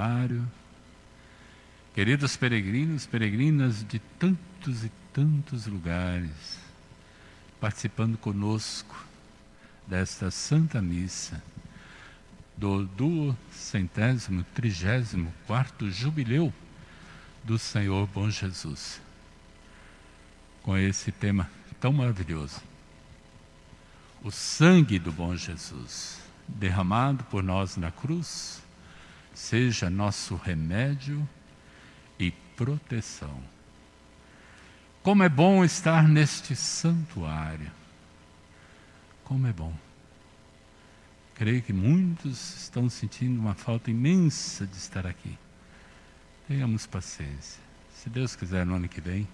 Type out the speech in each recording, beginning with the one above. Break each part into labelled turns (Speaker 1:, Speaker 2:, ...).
Speaker 1: santuário, queridos peregrinos, peregrinas de tantos e tantos lugares, participando conosco desta Santa Missa do duocentésimo, trigésimo quarto jubileu do Senhor Bom Jesus. Com esse tema tão maravilhoso. O sangue do bom Jesus, derramado por nós na cruz, seja nosso remédio e proteção. Como é bom estar neste santuário. Como é bom. Creio que muitos estão sentindo uma falta imensa de estar aqui. Tenhamos paciência. Se Deus quiser, no ano que vem,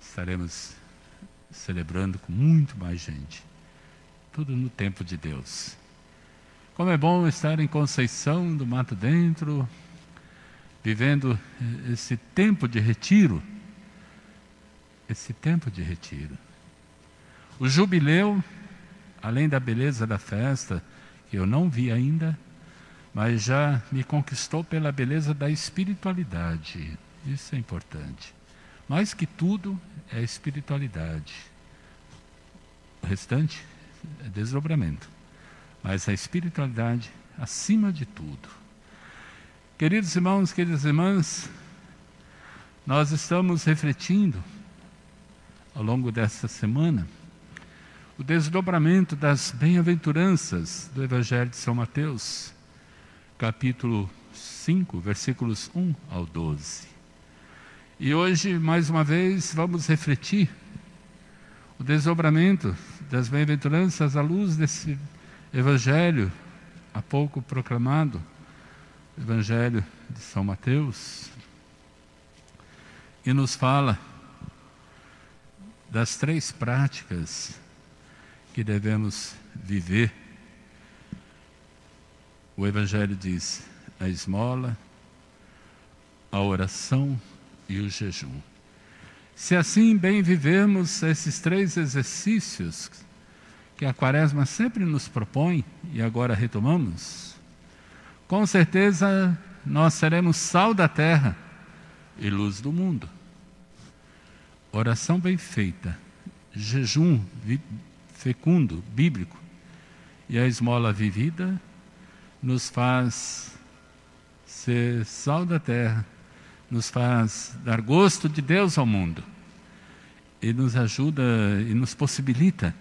Speaker 1: estaremos celebrando com muito mais gente. Tudo no tempo de Deus. Como é bom estar em Conceição do Mato Dentro, vivendo esse tempo de retiro. Esse tempo de retiro. O jubileu, além da beleza da festa, que eu não vi ainda, mas já me conquistou pela beleza da espiritualidade. Isso é importante. Mais que tudo é espiritualidade. O restante é desdobramento. Mas a espiritualidade acima de tudo. Queridos irmãos, queridas irmãs, nós estamos refletindo ao longo dessa semana o desdobramento das bem-aventuranças do Evangelho de São Mateus, capítulo 5, versículos 1 ao 12. E hoje, mais uma vez, vamos refletir o desdobramento das bem-aventuranças à luz desse Evangelho há pouco proclamado, Evangelho de São Mateus, e nos fala das três práticas que devemos viver. O Evangelho diz: a esmola, a oração e o jejum. Se assim bem vivermos esses três exercícios que a Quaresma sempre nos propõe e agora retomamos, com certeza nós seremos sal da terra e luz do mundo. Oração bem feita, jejum fecundo, bíblico, e a esmola vivida nos faz ser sal da terra, nos faz dar gosto de Deus ao mundo e nos ajuda e nos possibilita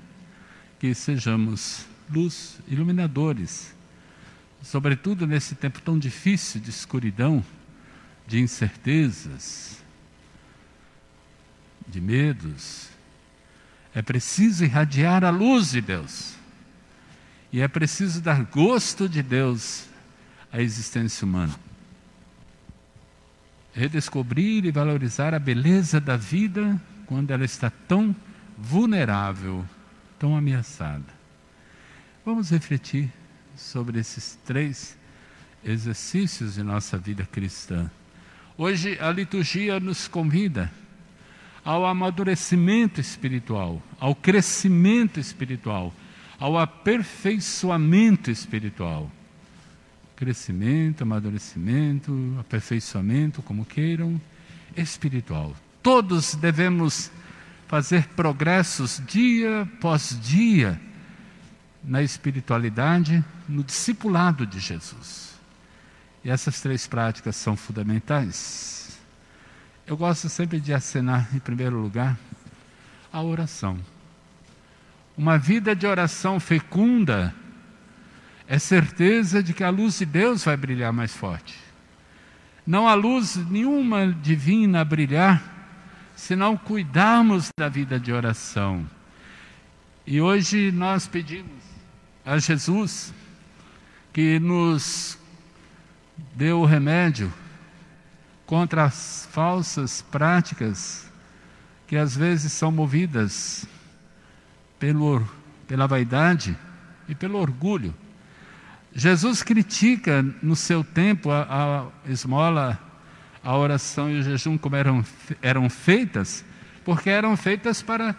Speaker 1: que sejamos luz, iluminadores, sobretudo nesse tempo tão difícil de escuridão, de incertezas, de medos, é preciso irradiar a luz de Deus. E é preciso dar gosto de Deus à existência humana. Redescobrir e valorizar a beleza da vida quando ela está tão vulnerável, tão ameaçada. Vamos refletir sobre esses três exercícios de nossa vida cristã. Hoje a liturgia nos convida ao amadurecimento espiritual, ao crescimento espiritual, ao aperfeiçoamento espiritual. Crescimento, amadurecimento, aperfeiçoamento, como queiram, espiritual. Todos devemos fazer progressos dia após dia na espiritualidade, no discipulado de Jesus. E essas três práticas são fundamentais. Eu gosto sempre de acenar, em primeiro lugar, a oração. Uma vida de oração fecunda é certeza de que a luz de Deus vai brilhar mais forte. Não há luz nenhuma divina a brilhar se não cuidarmos da vida de oração. E hoje nós pedimos a Jesus que nos dê o remédio contra as falsas práticas que às vezes são movidas pelo, pela vaidade e pelo orgulho. Jesus critica no seu tempo a, a esmola, a oração e o jejum como eram, eram feitas, porque eram feitas para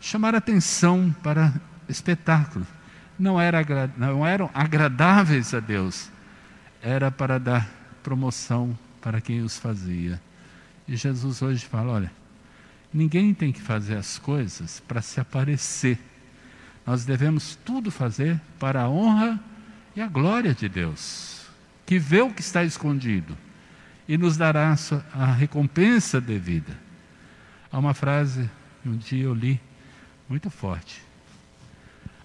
Speaker 1: chamar atenção, para espetáculo. não, era, não eram agradáveis a Deus, era para dar promoção para quem os fazia. E Jesus hoje fala: olha, ninguém tem que fazer as coisas para se aparecer. Nós devemos tudo fazer para a honra e a glória de Deus, que vê o que está escondido e nos dará a recompensa devida. Há uma frase que um dia eu li muito forte.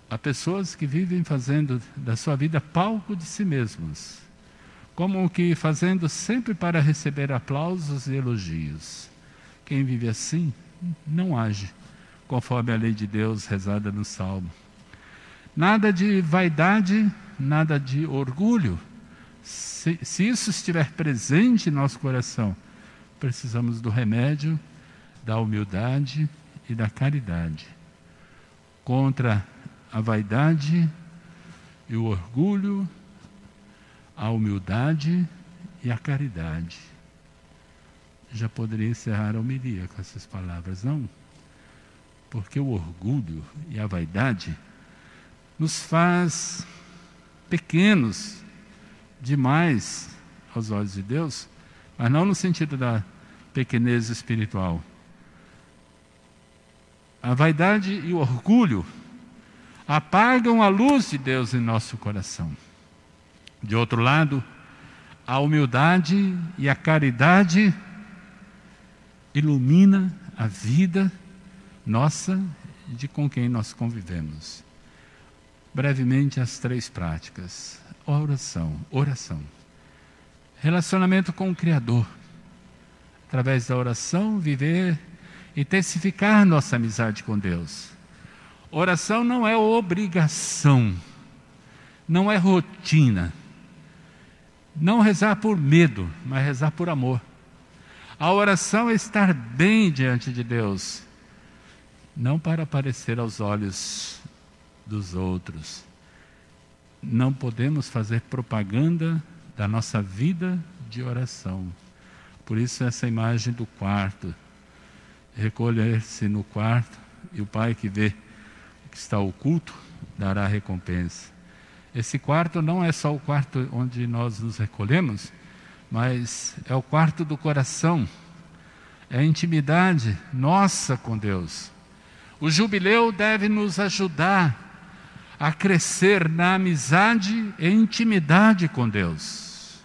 Speaker 1: Há pessoas que vivem fazendo da sua vida palco de si mesmos, como que fazendo sempre para receber aplausos e elogios. Quem vive assim não age conforme a lei de Deus rezada no Salmo. Nada de vaidade, nada de orgulho. Se, se isso estiver presente em nosso coração, precisamos do remédio, da humildade e da caridade. Contra a vaidade e o orgulho, a humildade e a caridade. Já poderia encerrar a homilia com essas palavras, não? Porque o orgulho e a vaidade nos faz pequenos demais aos olhos de Deus, mas não no sentido da pequenez espiritual. A vaidade e o orgulho apagam a luz de Deus em nosso coração. De outro lado, a humildade e a caridade ilumina a vida nossa e de com quem nós convivemos. Brevemente as três práticas. Oração, oração. Relacionamento com o Criador. Através da oração, viver, intensificar nossa amizade com Deus Oração não é obrigação, não é rotina. Não rezar por medo, mas rezar por amor. A oração é estar bem diante de Deus, não para aparecer aos olhos dos outros. Não podemos fazer propaganda da nossa vida de oração. Por isso, essa imagem do quarto. Recolher-se no quarto e o pai que vê que está oculto dará recompensa. Esse quarto não é só o quarto onde nós nos recolhemos, mas é o quarto do coração, é a intimidade nossa com Deus. O jubileu deve nos ajudar a crescer na amizade e intimidade com Deus.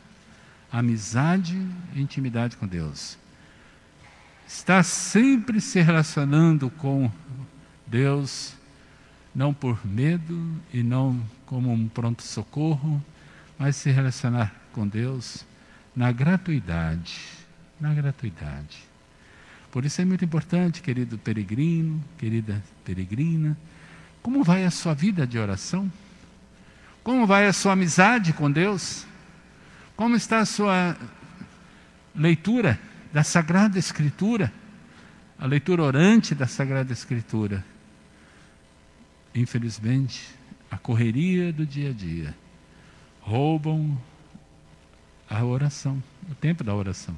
Speaker 1: Amizade e intimidade com Deus. Está sempre se relacionando com Deus não por medo e não como um pronto-socorro, mas se relacionar com Deus na gratuidade, na gratuidade. Por isso é muito importante, querido peregrino, querida peregrina, como vai a sua vida de oração? Como vai a sua amizade com Deus? Como está a sua leitura da Sagrada Escritura? A leitura orante da Sagrada Escritura infelizmente, a correria do dia a dia roubam a oração, o tempo da oração.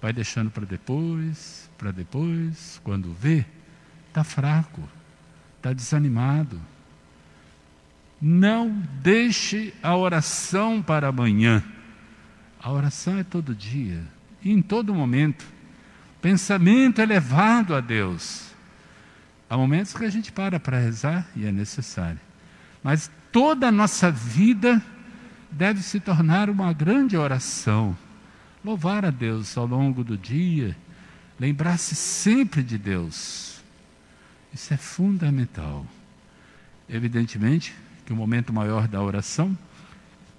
Speaker 1: Vai deixando para depois, para depois, quando vê, está fraco, está desanimado. Não deixe a oração para amanhã. A oração é todo dia e em todo momento. Pensamento elevado a Deus. Há momentos que a gente para para rezar e é necessário. Mas toda a nossa vida deve se tornar uma grande oração. Louvar a Deus ao longo do dia, lembrar-se sempre de Deus. Isso é fundamental. Evidentemente que o momento maior da oração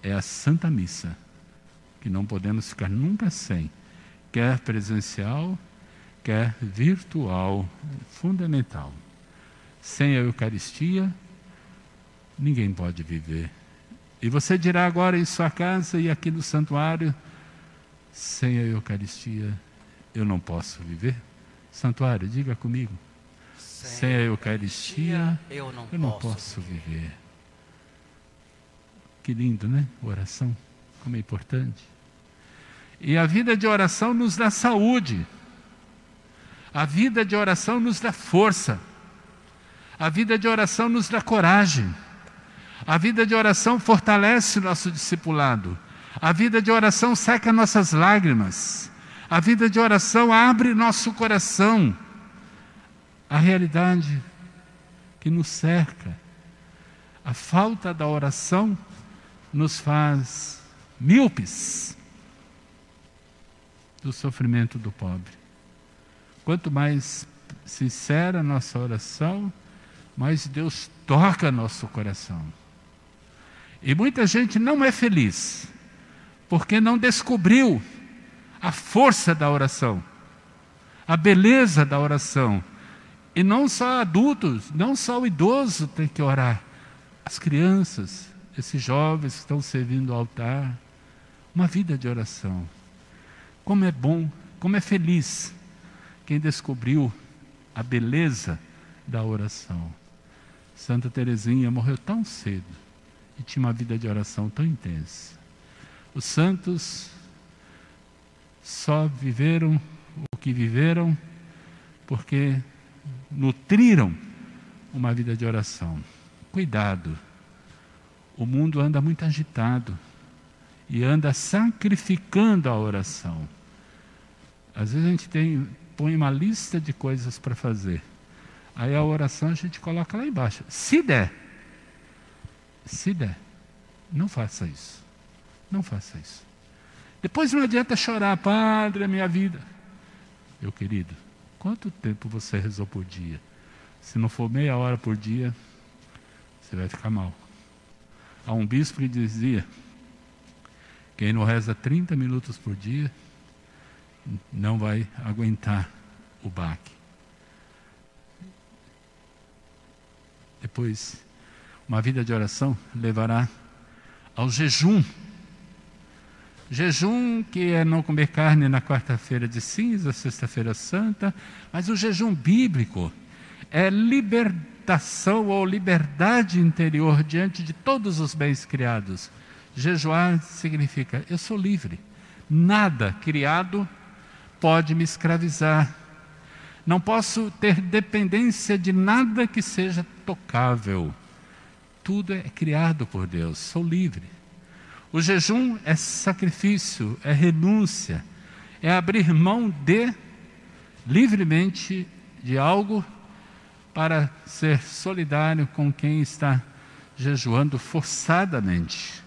Speaker 1: é a Santa Missa, que não podemos ficar nunca sem, quer presencial, quer virtual, fundamental. Sem a Eucaristia, ninguém pode viver. E você dirá agora em sua casa e aqui no santuário: sem a Eucaristia, eu não posso viver? Santuário, diga comigo. Sem, a Eucaristia, eu não, eu não posso, posso viver. viver. Que lindo, né? Oração, como é importante. E a vida de oração nos dá saúde. A vida de oração nos dá força. A vida de oração nos dá coragem. A vida de oração fortalece o nosso discipulado. A vida de oração seca nossas lágrimas. A vida de oração abre nosso coração. A realidade que nos cerca, a falta da oração nos faz míopes do sofrimento do pobre. Quanto mais sincera a nossa oração, mais Deus toca nosso coração. E muita gente não é feliz, porque não descobriu a força da oração, a beleza da oração. E não só adultos, não só o idoso tem que orar, as crianças, esses jovens que estão servindo o altar, uma vida de oração. Como é bom, como é feliz quem descobriu a beleza da oração. Santa Teresinha morreu tão cedo e tinha uma vida de oração tão intensa. Os santos só viveram o que viveram porque nutriram uma vida de oração. Cuidado, o mundo anda muito agitado e anda sacrificando a oração. Às vezes a gente tem, põe uma lista de coisas para fazer. Aí a oração a gente coloca lá embaixo. Se der. Se der. Não faça isso. Não faça isso. Depois não adianta chorar, Padre, a minha vida. Meu querido, quanto tempo você rezou por dia? Se não for meia hora por dia, você vai ficar mal. Há um bispo que dizia: quem não reza 30 minutos por dia, não vai aguentar o baque. Depois, uma vida de oração levará ao jejum. Jejum que é não comer carne na quarta-feira de cinza, sexta-feira santa, mas o jejum bíblico é libertação ou liberdade interior diante de todos os bens criados. Jejuar significa eu sou livre. Nada criado pode me escravizar. Não posso ter dependência de nada que seja tocável. Tudo é criado por Deus, sou livre. O jejum é sacrifício, é renúncia, é abrir mão de livremente de algo para ser solidário com quem está jejuando forçadamente,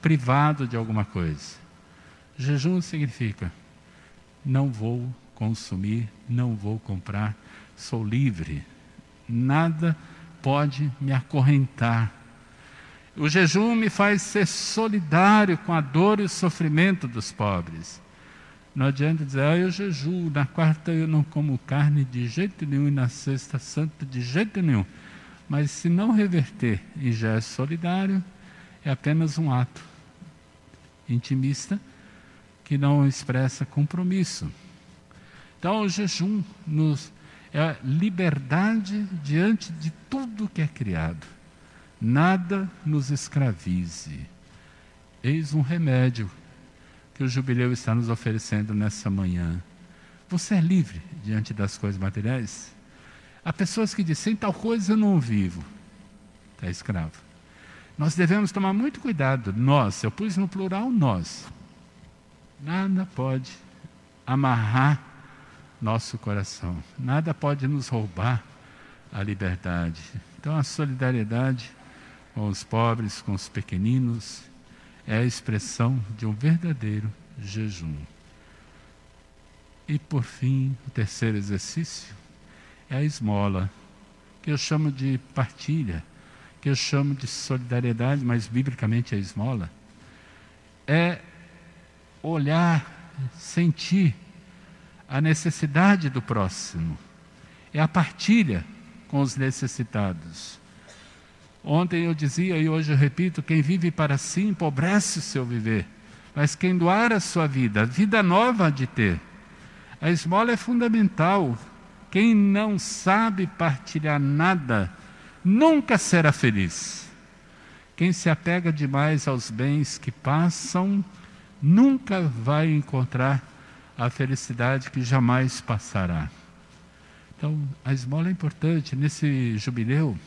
Speaker 1: privado de alguma coisa. Jejum significa não vou consumir, não vou comprar, sou livre. Nada pode me acorrentar. O jejum me faz ser solidário com a dor e o sofrimento dos pobres. Não adianta dizer, ah, eu jejuo, na quarta eu não como carne de jeito nenhum e na sexta santa de jeito nenhum. Mas se não reverter em gesto solidário, é apenas um ato intimista que não expressa compromisso. Então, o jejum nos é liberdade diante de tudo que é criado. Nada nos escravize. Eis um remédio que o jubileu está nos oferecendo nessa manhã. Você é livre diante das coisas materiais? Há pessoas que dizem, tal coisa eu não vivo. Está escravo. Nós devemos tomar muito cuidado, nós, eu pus no plural nós. Nada pode amarrar nosso coração, nada pode nos roubar a liberdade. Então, a solidariedade com os pobres, com os pequeninos, é a expressão de um verdadeiro jejum. E por fim, o terceiro exercício é a esmola, que eu chamo de partilha, que eu chamo de solidariedade, mas biblicamente é esmola. É olhar, sentir a necessidade do próximo. É a partilha com os necessitados. Ontem eu dizia e hoje eu repito: quem vive para si empobrece o seu viver, mas quem doar a sua vida, vida nova de ter. A esmola é fundamental. Quem não sabe partilhar nada, nunca será feliz. Quem se apega demais aos bens que passam, nunca vai encontrar a felicidade que jamais passará. Então, a esmola é importante. Nesse jubileu,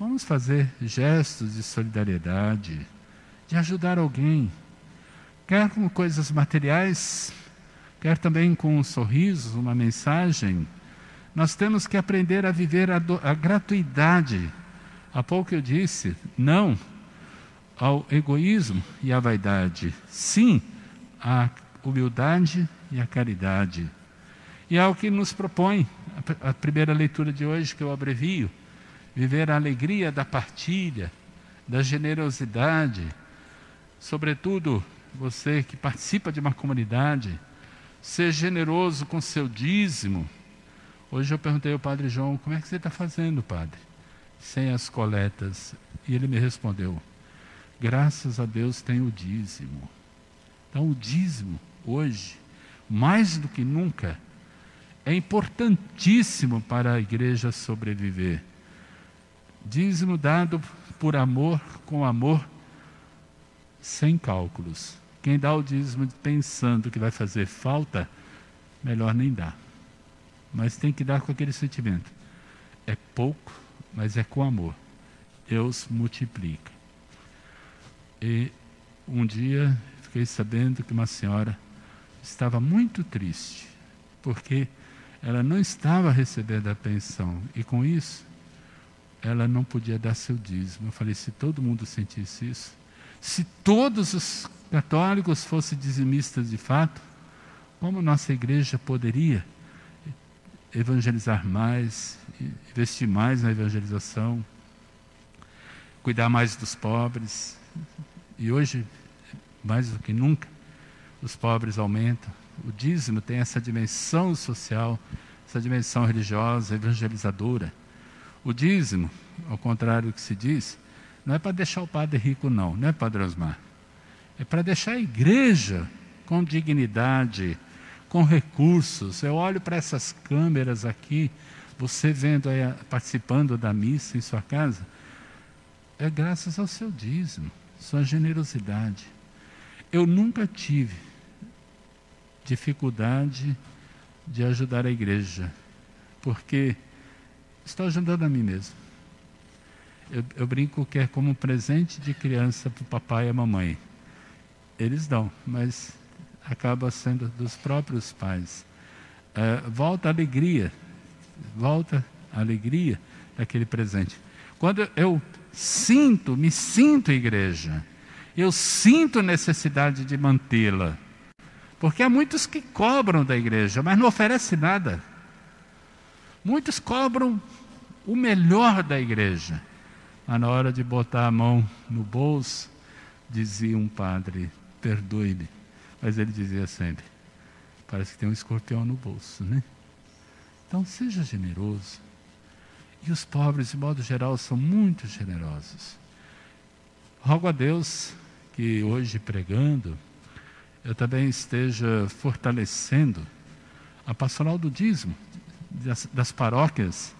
Speaker 1: Vamos fazer gestos de solidariedade, de ajudar alguém, quer com coisas materiais, quer também com um sorriso, uma mensagem. Nós temos que aprender a viver a, do, a gratuidade. Há pouco eu disse, não ao egoísmo e à vaidade, sim à humildade e à caridade. E é o que nos propõe a primeira leitura de hoje, que eu abrevio, viver a alegria da partilha, da generosidade, sobretudo você que participa de uma comunidade, ser generoso com seu dízimo. Hoje eu perguntei ao Padre João, como é que você está fazendo, Padre? Sem as coletas. E ele me respondeu, graças a Deus tem o dízimo. Então o dízimo, hoje, mais do que nunca, é importantíssimo para a igreja sobreviver. Dízimo dado por amor, com amor, sem cálculos. Quem dá o dízimo pensando que vai fazer falta, melhor nem dar. Mas tem que dar com aquele sentimento. É pouco, mas é com amor. Deus multiplica. E um dia fiquei sabendo que uma senhora estava muito triste, porque ela não estava recebendo a pensão. E com isso, ela não podia dar seu dízimo. Eu falei: se todo mundo sentisse isso, se todos os católicos fossem dizimistas de fato, como nossa igreja poderia evangelizar mais, investir mais na evangelização, cuidar mais dos pobres. E hoje, mais do que nunca, os pobres aumentam. O dízimo tem essa dimensão social, essa dimensão religiosa, evangelizadora. O dízimo, ao contrário do que se diz, não é para deixar o padre rico, não, não é, Padre Osmar? É para deixar a igreja com dignidade, com recursos. Eu olho para essas câmeras aqui, você vendo aí, participando da missa em sua casa, é graças ao seu dízimo, sua generosidade. Eu nunca tive dificuldade de ajudar a igreja, porque estou ajudando a mim mesmo. Eu, eu brinco que é como um presente de criança para o papai e a mamãe. Eles dão, mas acaba sendo dos próprios pais. É, volta a alegria, volta a alegria daquele presente. Quando eu sinto, me sinto igreja, eu sinto necessidade de mantê-la. Porque há muitos que cobram da igreja, mas não oferecem nada. Muitos cobram o melhor da igreja. Mas na hora de botar a mão no bolso, dizia um padre: perdoe-me. Mas ele dizia sempre: parece que tem um escorpião no bolso, né? Então seja generoso. E os pobres, de modo geral, são muito generosos. Rogo a Deus que hoje pregando, eu também esteja fortalecendo a pastoral do dízimo das, das paróquias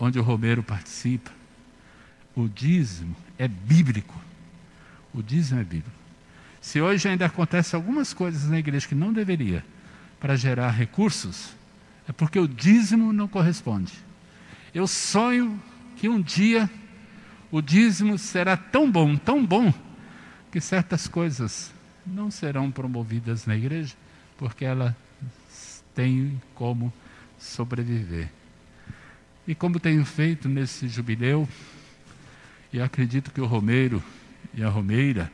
Speaker 1: onde o Romero participa. O dízimo é bíblico. O dízimo é bíblico. Se hoje ainda acontece algumas coisas na igreja que não deveria para gerar recursos, é porque o dízimo não corresponde. Eu sonho que um dia o dízimo será tão bom, tão bom, que certas coisas não serão promovidas na igreja, porque ela tem como sobreviver. E como tenho feito nesse jubileu, e acredito que o Romeiro e a Romeira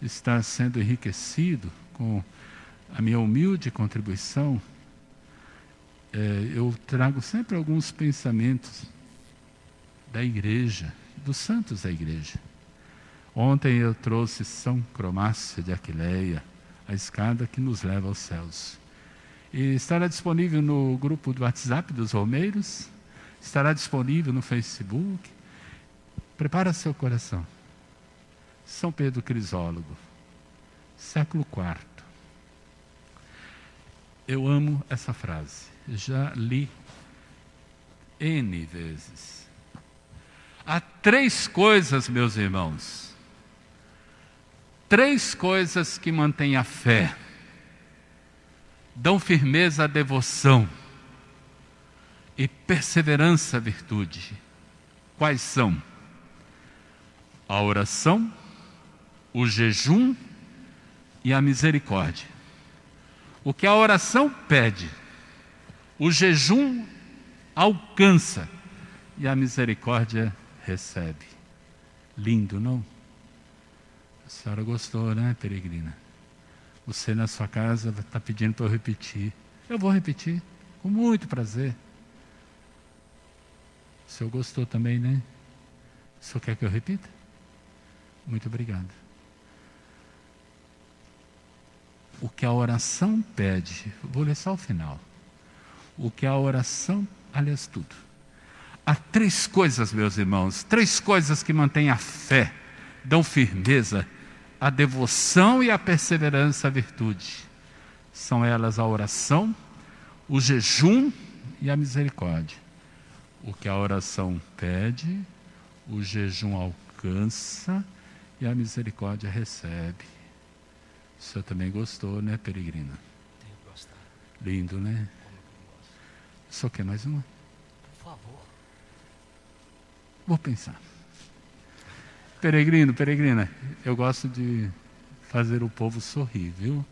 Speaker 1: está sendo enriquecido com a minha humilde contribuição, é, eu trago sempre alguns pensamentos da igreja, dos santos da igreja. Ontem eu trouxe São Cromácia de Aquileia, a escada que nos leva aos céus. E estará disponível no grupo do WhatsApp dos Romeiros, estará disponível no Facebook. Prepara seu coração. São Pedro Crisólogo, século IV. Eu amo essa frase. Já li N vezes. Há três coisas, meus irmãos, três coisas que mantêm a fé, dão firmeza à devoção e perseverança virtude. Quais são? A oração, o jejum e a misericórdia. O que a oração pede, o jejum alcança e a misericórdia recebe. Lindo, não? A senhora gostou, né, peregrina? Você na sua casa está pedindo para eu repetir. Eu vou repetir, com muito prazer. O senhor gostou também, né? O senhor quer que eu repita? Muito obrigado. O que a oração pede, vou ler só o final. O que a oração, aliás, tudo. Há três coisas, meus irmãos, três coisas que mantêm a fé, dão firmeza, a devoção e a perseverança à virtude. São elas a oração, o jejum e a misericórdia. O que a oração pede, o jejum alcança e a misericórdia recebe. O senhor também gostou, né, peregrina?
Speaker 2: Tenho gostado.
Speaker 1: Lindo, né? O senhor quer mais uma?
Speaker 2: Por favor.
Speaker 1: Vou pensar. Peregrino, peregrina, eu gosto de fazer o povo sorrir, viu?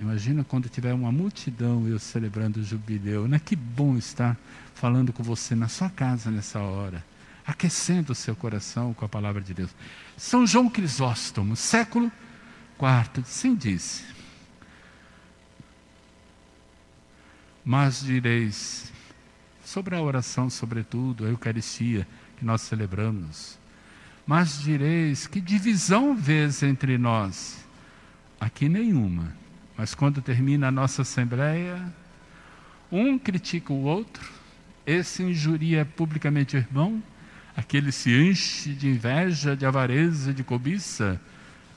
Speaker 1: Imagina quando tiver uma multidão eu celebrando o jubileu, né? Que bom estar falando com você na sua casa nessa hora, aquecendo o seu coração com a palavra de Deus. São João Crisóstomo, século IV, sim disse. Mas direis, sobre a oração, sobretudo, a Eucaristia que nós celebramos, mas direis, que divisão vês entre nós? Aqui nenhuma. Mas quando termina a nossa assembleia, um critica o outro, esse injuria publicamente o irmão, aquele se enche de inveja, de avareza, de cobiça,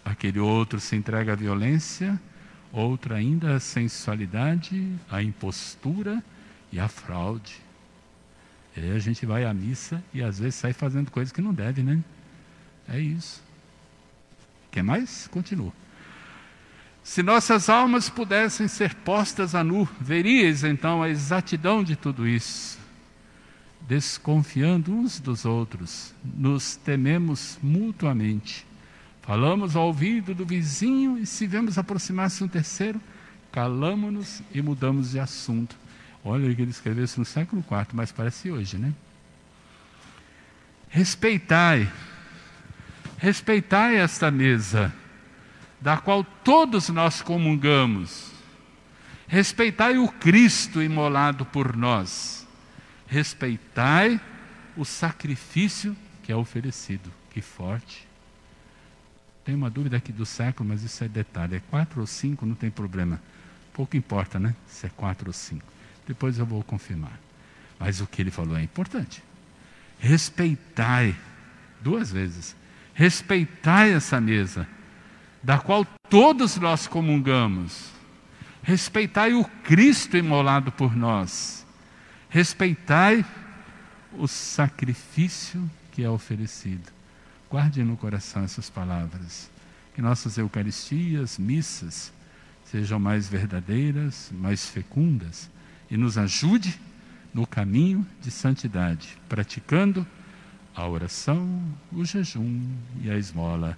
Speaker 1: aquele outro se entrega à violência, outro ainda à sensualidade, à impostura e à fraude. E aí a gente vai à missa e às vezes sai fazendo coisas que não deve, né? É isso. Quer mais? Continua. Se nossas almas pudessem ser postas a nu, veríeis então a exatidão de tudo isso. Desconfiando uns dos outros, nos tememos mutuamente. Falamos ao ouvido do vizinho e se vemos aproximar-se um terceiro, calamos-nos e mudamos de assunto. Olha que ele escreveu isso no século IV, mas parece hoje, né? Respeitai, respeitai esta mesa da qual todos nós comungamos. Respeitai o Cristo imolado por nós. Respeitai o sacrifício que é oferecido. Que forte. Tem uma dúvida aqui do século, mas isso é detalhe. É quatro ou cinco, não tem problema. Pouco importa, né? Se é quatro ou cinco. Depois eu vou confirmar. Mas o que ele falou é importante. Respeitai, duas vezes. Respeitai essa mesa da qual todos nós comungamos. Respeitai o Cristo imolado por nós. Respeitai o sacrifício que é oferecido. Guarde no coração essas palavras. Que nossas Eucaristias, missas, sejam mais verdadeiras, mais fecundas e nos ajude no caminho de santidade, praticando a oração, o jejum e a esmola.